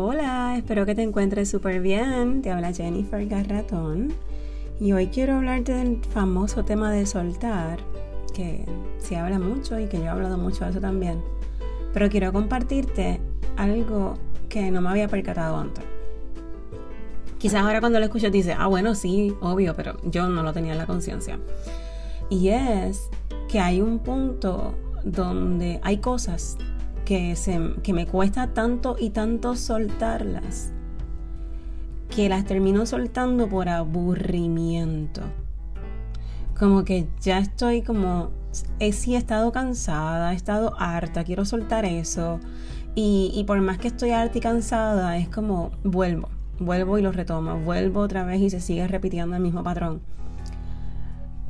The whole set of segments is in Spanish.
Hola, espero que te encuentres súper bien. Te habla Jennifer Garratón. Y hoy quiero hablarte del famoso tema de soltar, que se habla mucho y que yo he hablado mucho de eso también. Pero quiero compartirte algo que no me había percatado antes. Quizás ahora cuando lo escucho dices, ah, bueno, sí, obvio, pero yo no lo tenía en la conciencia. Y es que hay un punto donde hay cosas que, se, que me cuesta tanto y tanto soltarlas que las termino soltando por aburrimiento. Como que ya estoy como, he, sí he estado cansada, he estado harta, quiero soltar eso. Y, y por más que estoy harta y cansada, es como vuelvo, vuelvo y lo retomo, vuelvo otra vez y se sigue repitiendo el mismo patrón.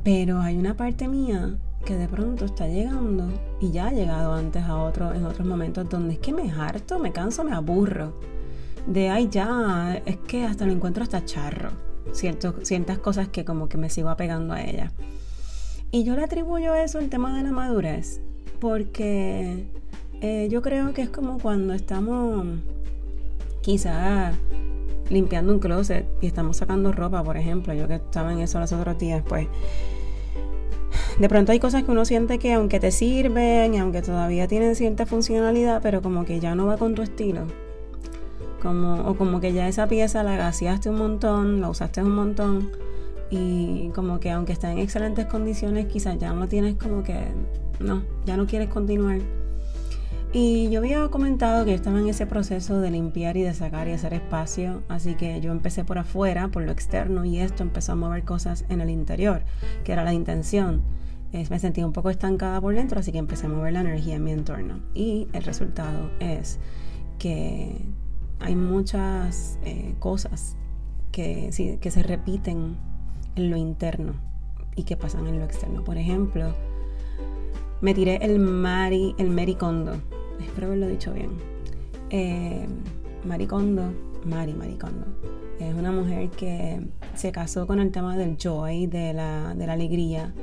Pero hay una parte mía que de pronto está llegando y ya ha llegado antes a otro, en otros momentos donde es que me harto, me canso, me aburro de ay ya, es que hasta lo encuentro hasta charro, cierto, ciertas cosas que como que me sigo apegando a ella. Y yo le atribuyo eso al tema de la madurez, porque eh, yo creo que es como cuando estamos quizá limpiando un closet y estamos sacando ropa, por ejemplo, yo que estaba en eso los otros días, pues de pronto hay cosas que uno siente que aunque te sirven y aunque todavía tienen cierta funcionalidad, pero como que ya no va con tu estilo como, o como que ya esa pieza la gaseaste un montón, la usaste un montón y como que aunque está en excelentes condiciones, quizás ya no tienes como que, no, ya no quieres continuar. Y yo había comentado que estaba en ese proceso de limpiar y de sacar y hacer espacio, así que yo empecé por afuera, por lo externo, y esto empezó a mover cosas en el interior, que era la intención. me sentía un poco estancada por dentro, así que empecé a mover la energía en mi entorno. Y el resultado es que hay muchas eh, cosas que, se repiten en lo interno y que pasan en lo externo. Por ejemplo, me tiré el Mari, el Maricondo. Espero haberlo dicho bien. Eh, Maricondo, Mari Maricondo. Es una mujer que se casó con el tema del joy, de la, de la alegría.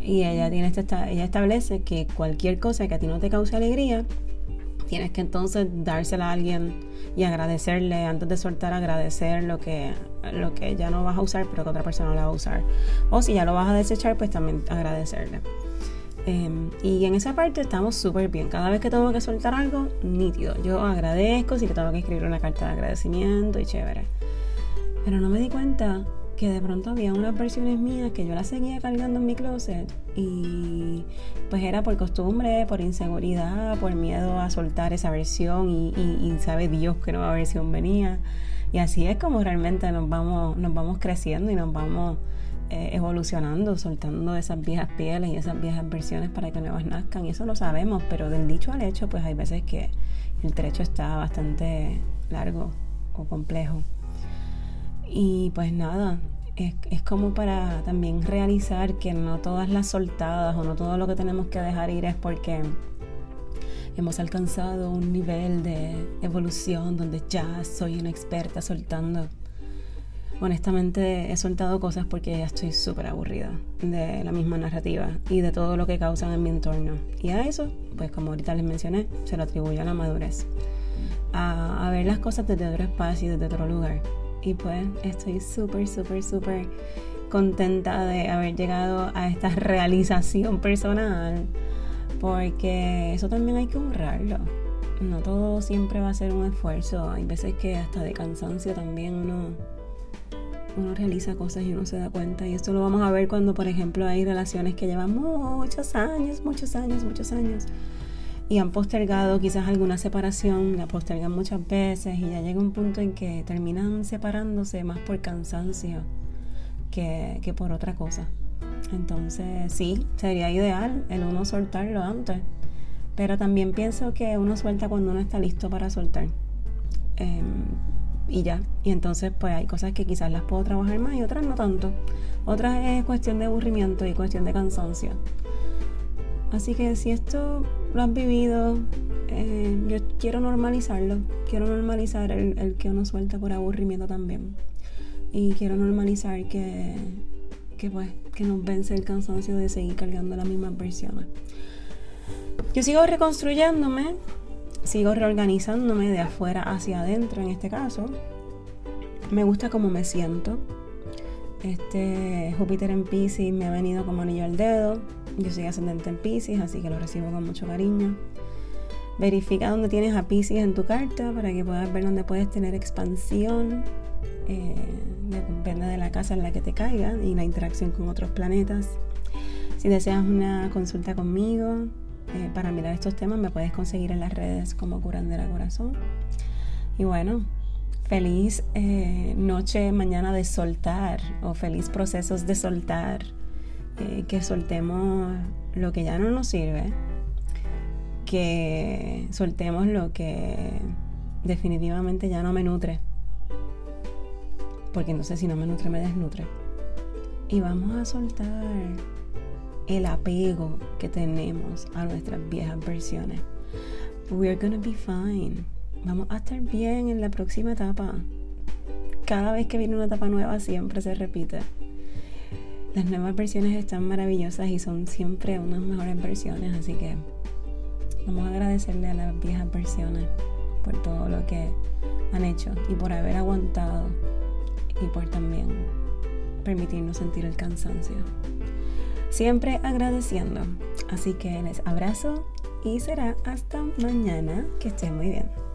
Y ella, tiene este, ella establece que cualquier cosa que a ti no te cause alegría, tienes que entonces dársela a alguien y agradecerle, antes de soltar, agradecer lo que, lo que ya no vas a usar, pero que otra persona la va a usar. O si ya lo vas a desechar, pues también agradecerle. Em, y en esa parte estamos súper bien. Cada vez que tengo que soltar algo, nítido. Yo agradezco, si le tengo que escribir una carta de agradecimiento y chévere. Pero no me di cuenta que de pronto había unas versiones mías que yo las seguía cargando en mi closet y pues era por costumbre, por inseguridad, por miedo a soltar esa versión y, sabe Dios que nueva versión venía. Y así es como realmente nos vamos, nos vamos creciendo y nos vamos eh, evolucionando, soltando esas viejas pieles y esas viejas versiones para que nuevas nazcan. Y eso lo sabemos, pero del dicho al hecho, pues hay veces que el trecho está bastante largo o complejo. Y pues nada, es, es, como para también realizar que no todas las soltadas o no todo lo que tenemos que dejar ir es porque hemos alcanzado un nivel de evolución donde ya soy una experta soltando. Honestamente he soltado cosas porque ya estoy súper aburrida de la misma narrativa y de todo lo que causan en mi entorno. Y a eso, pues como ahorita les mencioné, se lo atribuyo a la madurez. A, ver las cosas desde otro espacio y desde otro lugar y pues estoy súper, súper, súper contenta de haber llegado a esta realización personal porque eso también hay que honrarlo. No todo siempre va a ser un esfuerzo. Hay veces que hasta de cansancio también uno, uno realiza cosas y uno se da cuenta. Y esto lo vamos a ver cuando, por ejemplo, hay relaciones que llevan muchos años, muchos años, muchos años y han postergado quizás alguna separación, la postergan muchas veces y ya llega un punto en que terminan separándose más por cansancio que, que por otra cosa. Entonces sí, sería ideal el uno soltarlo antes, pero también pienso que uno suelta cuando uno está listo para soltar. Em, y ya, y entonces pues hay cosas que quizás las puedo trabajar más y otras no tanto. Otras es cuestión de aburrimiento y cuestión de cansancio. Así que si esto lo has vivido, eh, yo quiero normalizarlo. Quiero normalizar el, que uno suelta por aburrimiento también. Y quiero normalizar que, que, pues, que nos vence el cansancio de seguir cargando las mismas versiones. Yo sigo reconstruyéndome, sigo reorganizándome de afuera hacia adentro en este caso. Me gusta cómo me siento. Este Júpiter en Pisces me ha venido como anillo al dedo. Yo soy ascendente en Pisces, así que lo recibo con mucho cariño. Verifica dónde tienes a Pisces en tu carta para que puedas ver dónde puedes tener expansión. Eh, depende de la casa en la que te caiga y la interacción con otros planetas. Si deseas una consulta conmigo eh, para mirar estos temas, me puedes conseguir en las redes como Curandera Corazón. Y bueno, feliz eh, noche mañana de soltar o feliz procesos de soltar. que soltemos lo que ya no nos sirve que soltemos lo que definitivamente ya no me nutre. Porque entonces si no me nutre, me desnutre. Y vamos a soltar el apego que tenemos a nuestras viejas versiones. We're gonna be fine. Vamos a estar bien en la próxima etapa. Cada vez que viene una etapa nueva siempre se repite. Las nuevas versiones están maravillosas y son siempre unas mejores versiones, así que Vamos a agradecerle a las viejas versiones por todo lo que han hecho y por haber aguantado y por también permitirnos sentir el cansancio. Siempre agradeciendo. Así que les abrazo y será hasta mañana. Que estén muy bien.